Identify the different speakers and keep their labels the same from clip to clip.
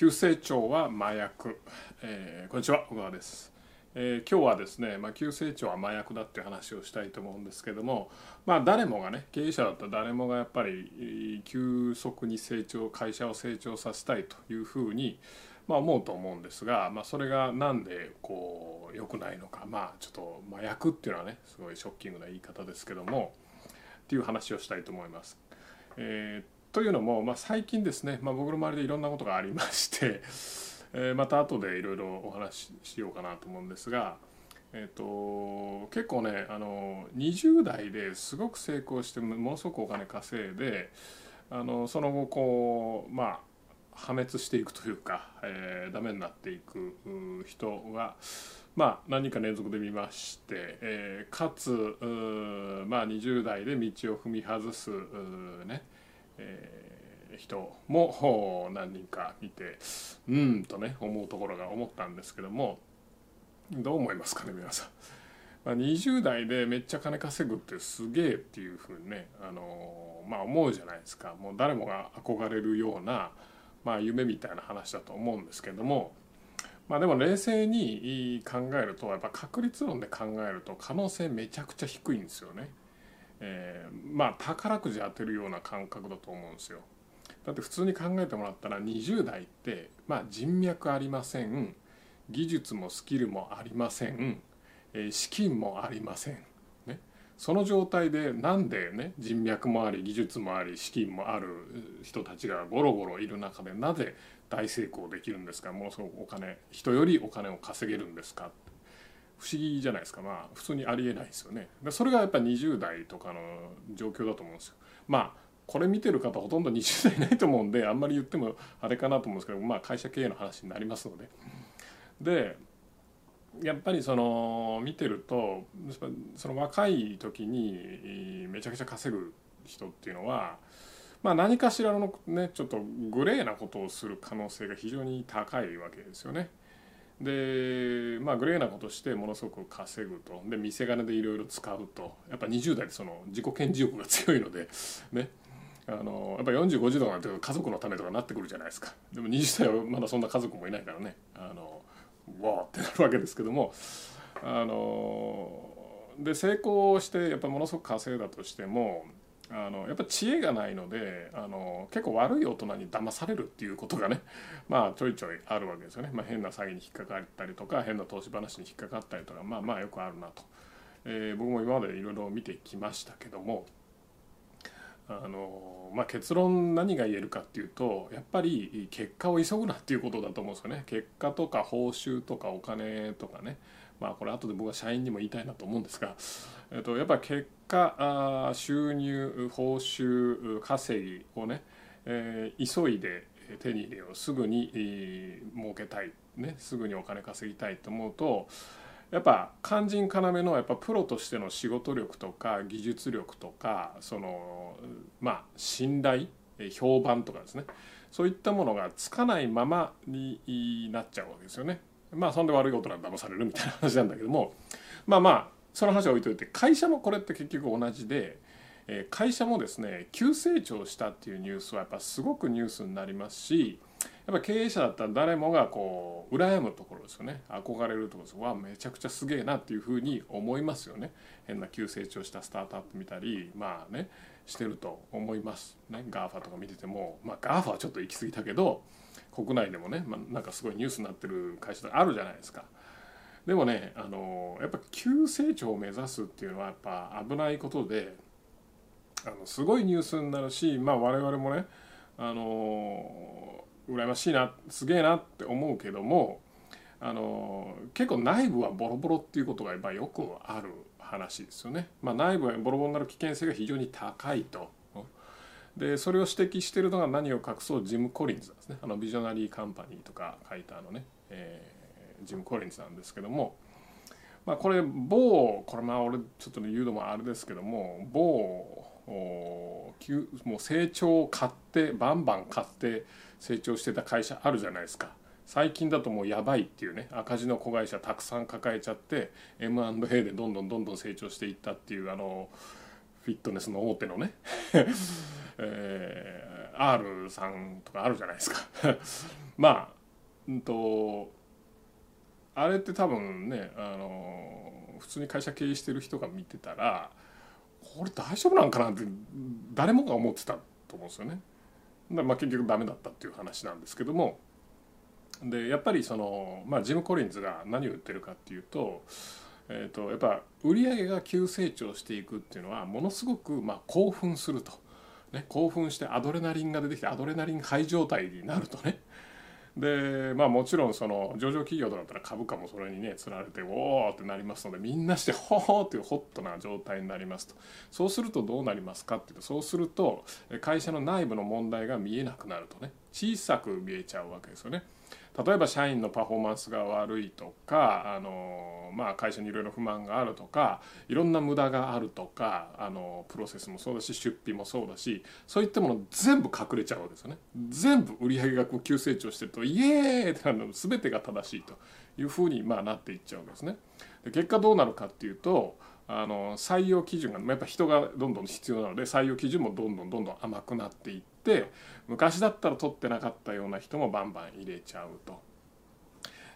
Speaker 1: 急成長は麻薬、えー、こんにちは小川です、えー、今日はですね、まあ、急成長は麻薬だっていう話をしたいと思うんですけどもまあ誰もがね経営者だったら誰もがやっぱり急速に成長会社を成長させたいというふうにまあ、思うと思うんですが、まあ、それが何でこう良くないのか。まあちょっと麻薬っていうのはねすごいショッキングな言い方ですけどもっていう話をしたいと思います。えーというのも、まあ、最近ですね、まあ、僕の周りでいろんなことがありまして、えー、また後でいろいろお話ししようかなと思うんですが、えーと、結構ねあの20代ですごく成功してものすごくお金稼いであのその後こうまあ破滅していくというか、えー、ダメになっていく人が、まあ、何人か連続で見まして、えー、かつまあ、20代で道を踏み外すねえ、人も何人か見てうんとね思うところが思ったんですけどもどう思いますかね皆さん。まあ、20代でめっちゃ金稼ぐってすげえっていうふうにね、あのまあ、思うじゃないですかもう誰もが憧れるような、まあ、夢みたいな話だと思うんですけども、まあ、でも冷静に考えるとやっぱ確率論で考えると可能性めちゃくちゃ低いんですよね。えー、まあ宝くじ当てるような感覚だと思うんですよ。だって普通に考えてもらったら20代って、まあ、人脈ありません。技術もスキルもありません、えー、資金もありません、ね、その状態でなんでね人脈もあり技術もあり資金もある人たちがゴロゴロいる中でなぜ大成功できるんですか？ものすごくお金人よりお金を稼げるんですか？不思議じゃないですか。まあ普通にありえないですよね。それがやっぱ20代とかの状況だと思うんですよ。まあこれ見てる方ほとんど20代いないと思うんであんまり言ってもあれかなと思うんですけどまあ会社経営の話になりますので。でやっぱりその見てるとその若い時にめちゃくちゃ稼ぐ人っていうのはまあ何かしらのねちょっとグレーなことをする可能性が非常に高いわけですよね。でまあグレーなことしてものすごく稼ぐと。で見せ金でいろいろ使うと。やっぱ20代でその自己顕示欲が強いので ね。あのやっぱ4050とかなって家族のためとかなってくるじゃないですか。でも20代はまだそんな家族もいないからね。あのわーってなるわけですけども。あので成功してやっぱものすごく稼いだとしてもあのやっぱ知恵がないのであの結構悪い大人に騙されるっていうことがね まあちょいちょいあるわけですよね、まあ、変な詐欺に引っかかったりとか変な投資話に引っかかったりとかまあまあよくあるなと、えー、僕も今までいろいろ見てきましたけどもあのまあ、結論何が言えるかっていうとやっぱり結果を急ぐなっていうことだと思うんですよね。結果とか報酬とかお金とかね。まあこれ後で僕は社員にも言いたいなと思うんですが、えっと、やっぱ結果あ収入報酬稼ぎをね、えー、急いで手に入れよう。すぐに、えー、儲けたい、ね、すぐにお金稼ぎたいと思うとやっぱ肝心要のやっぱプロとしての仕事力とか技術力とかそのまあ信頼評判とかですね。そういったものがつかないままになっちゃうわけですよね。まあそんで悪い大人に騙されるみたいな話なんだけどもまあまあその話は置いといて会社もこれって結局同じで会社もですね急成長したっていうニュースはやっぱすごくニュースになりますしやっぱ経営者だったら誰もがこう羨むところですよね。憧れるところですわめちゃくちゃすげえなっていうふうに思いますよね。変な急成長したスタートアップ見たりまあねしてると思います。ね GAFA とか見てても。まあ GAFA はちょっと行き過ぎたけど国内でもね、まあ、なんかすごいニュースになってる会社あるじゃないですか。でもねあのやっぱ急成長を目指すっていうのはやっぱ危ないことであのすごいニュースになるし、まあ、我々もねあの羨ましいなすげえなって思うけどもあの結構内部はボロボロっていうことがまあよくある話ですよね。まあ、内部はボロボロになる危険性が非常に高いと。でそれを指摘してるのが何を隠そうジム・コリンズなんですね。あのビジョナリーカンパニーとか書いたあのね、えー、ジム・コリンズなんですけども、まあ、これ某これまあ俺ちょっと言うのもあれですけども某もう成長を買ってバンバン買って成長してた会社あるじゃないですか。最近だともうやばいっていうね赤字の子会社たくさん抱えちゃって M&A でどんどんどんどん成長していったっていうあのフィットネスの大手のね。えー、R さんとかあるじゃないですか。まあうんとあれって多分ねあの普通に会社経営してる人が見てたらこれ大丈夫なんかなって誰もが思ってたと思うんですよね。まあ結局ダメだったっていう話なんですけども。でやっぱりその、まあ、ジム・コリンズが何を言ってるかっていうと,、えー、とやっぱ売り上げが急成長していくっていうのはものすごくまあ興奮すると、ね、興奮してアドレナリンが出てきてアドレナリン肺状態になるとね。でまあもちろんその上場企業だったら株価もそれにねつられておおってなりますのでみんなしてほほーっていうホットな状態になりますと。そうするとどうなりますかっていうとそうすると会社の内部の問題が見えなくなるとね。小さく見えちゃうわけですよね。例えば社員のパフォーマンスが悪いとかあの、まあ、会社にいろいろ不満があるとかいろんな無駄があるとかあのプロセスもそうだし出費もそうだしそういったもの全部隠れちゃうわけですよね全部売上が急成長してるとイエーイってなるの全てが正しいというふうにまあなっていっちゃうわけですねで結果どうなるかっていうとあの採用基準がやっぱ人がどんどん必要なので採用基準もどんどんどんどん甘くなっていって昔だったら取ってなかったような人もバンバン入れちゃうと。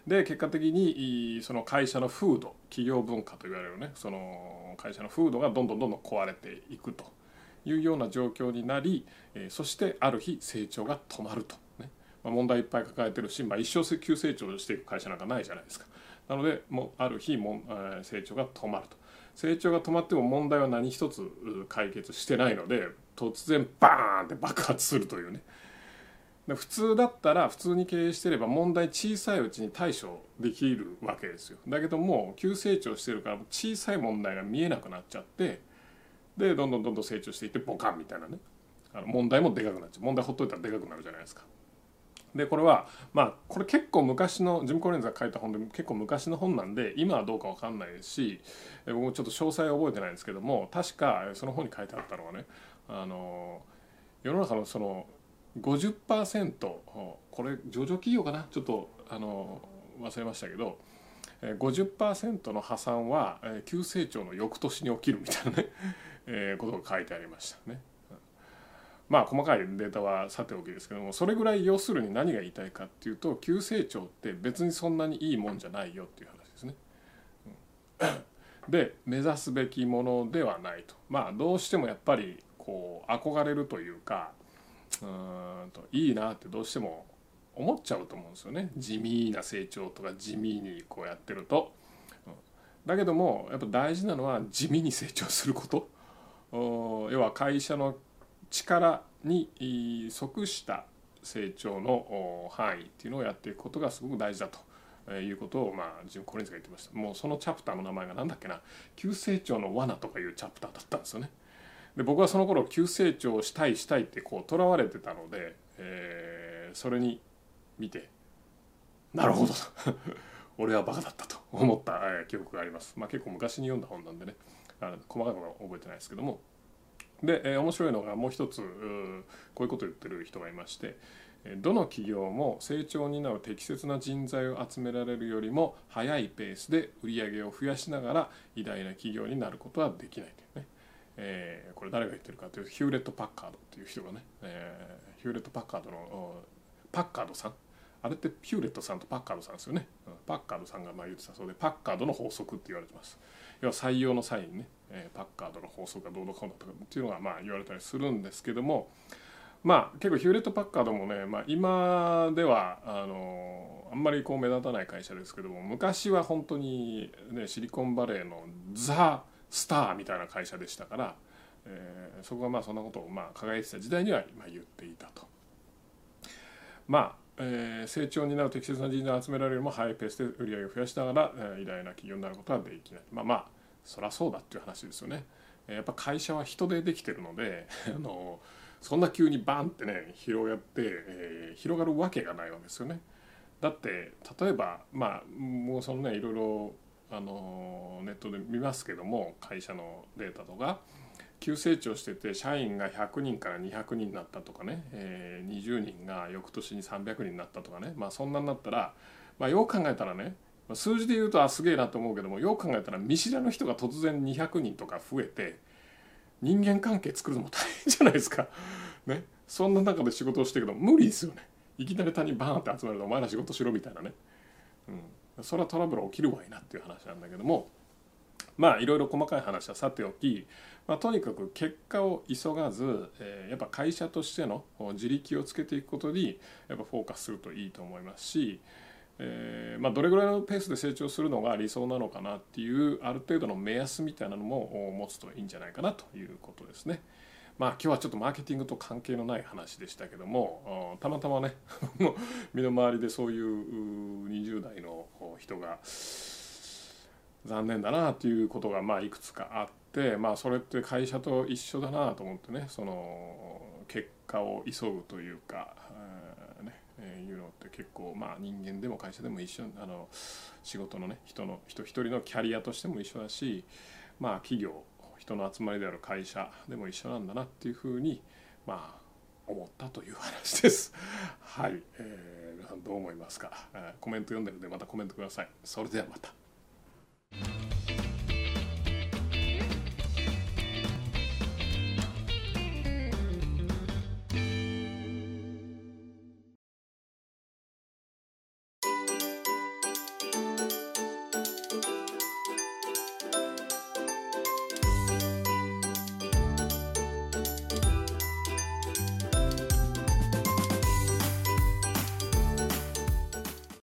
Speaker 1: で結果的にその会社の風土企業文化と言われるねその会社の風土がどんどんどんどん壊れていくというような状況になりそしてある日成長が止まると、ねまあ、問題いっぱい抱えてるし、まあ、一生急成長していく会社なんかないじゃないですか。なのでもうある日も成長が止まると。成長が止まっても問題は何一つ解決してないので突然バーンって爆発するというね。普通だったら普通に経営してれば問題小さいうちに対処できるわけですよ。だけども急成長してるから小さい問題が見えなくなっちゃってでどんどんどんどん成長していってボカンみたいなね。あの問題もでかくなっちゃう。問題ほっといたらでかくなるじゃないですか。でこれはまあこれ結構昔のジム・コレンズが書いた本で結構昔の本なんで今はどうか分かんないですし僕もちょっと詳細は覚えてないんですけども確かその本に書いてあったのはねあの世の中のその50%これ上場企業かな？ちょっとあの忘れましたけど50%の破産は急成長の翌年に起きるみたいなね、えことが書いてありましたね。まあ細かいデータはさておきですけどもそれぐらい要するに何が言いたいかっていうと急成長って別にそんなにいいもんじゃないよっていう話ですね。で目指すべきものではないとまあどうしてもやっぱりこう憧れるというかうんといいなってどうしても思っちゃうと思うんですよね。地味な成長とか地味にこうやってると。だけどもやっぱ大事なのは地味に成長すること。要は会社の力に即した成長の範囲っていうのをやっていくことがすごく大事だと。いうことを、まあ、ジム・コリンズが言ってました。もうそのチャプターの名前が何だっけな。急成長の罠とかいうチャプターだったんですよね。で僕はその頃急成長したいしたいってこうとらわれてたので、えー、それに見てなるほど 俺はバカだったと思った記憶があります、まあ、結構昔に読んだ本なんでね。あの細かくは覚えてないですけども。で、えー、面白いのがもう一つこういうことを言ってる人がいましてどの企業も成長を担う適切な人材を集められるよりも速いペースで売り上げを増やしながら偉大な企業になることはできないというね、えー、これ誰が言ってるかというとヒューレット・パッカードっていう人がね、えー、ヒューレット・パッカードのパッカードさん。あれってヒューレットさんとパッカードさんですよね。パッカードさんがまあ言ってたそうでパッカードの法則って言われてます。要は採用の際にね、えパッカードの法則がどうのこうのとかっていうのがまあ言われたりするんですけどもまあ結構ヒューレット・パッカードもね、まあ、今ではあのあんまりこう目立たない会社ですけども昔は本当に、ね、シリコンバレーのザ・スターみたいな会社でしたから、えー、そこがまあそんなことをまあ輝いてた時代には今言っていたと。まあえー、成長になる適切な人材を集められるよりもハイペースで売り上げを増やしながら、えー、偉大な企業になることはできないまあまあそりゃそうだっていう話ですよね。やっぱ会社は人でできてるので あのそんな急にバンってね広がって、えー、広がるわけがないわけですよね。だって例えばまあもうそのねいろいろあのネットで見ますけども会社のデータとか急成長してて社員が100人から200人になったとかね、えー、20人が翌年に300人になったとかねまあそんなになったら、まあ、よく考えたらね数字で言うとあすげえなと思うけどもよく考えたら見知らぬ人が突然200人とか増えて人間関係作るのも大変じゃないですか。ね、そんな中で仕事をしていくの無理ですよね。いきなり他人バーンって集まるとお前ら仕事しろみたいなね、うん、それはトラブル起きるわいなっていう話なんだけどもまあいろいろ細かい話はさておき、まあ、とにかく結果を急がず、えー、やっぱ会社としての自力をつけていくことにやっぱフォーカスするといいと思いますし、えーまあ、どれぐらいのペースで成長するのが理想なのかなっていうある程度の目安みたいなのも持つといいんじゃないかなということですね。まあ今日はちょっとマーケティングと関係のない話でしたけどもたまたまね身の回りでそういう20代の人が残念だなということがまあいくつかあってまあそれって会社と一緒だなと思ってねその結果を急ぐというか、ねえー、いうのって結構まあ人間でも会社でも一緒あの仕事のね人の人一人のキャリアとしても一緒だしまあ企業人の集まりである会社でも一緒なんだなっていうふうにまあ思ったという話です。はい、えー、皆さんどう思いますか、えー、コメント読んでるんでまたコメントください。それではまた。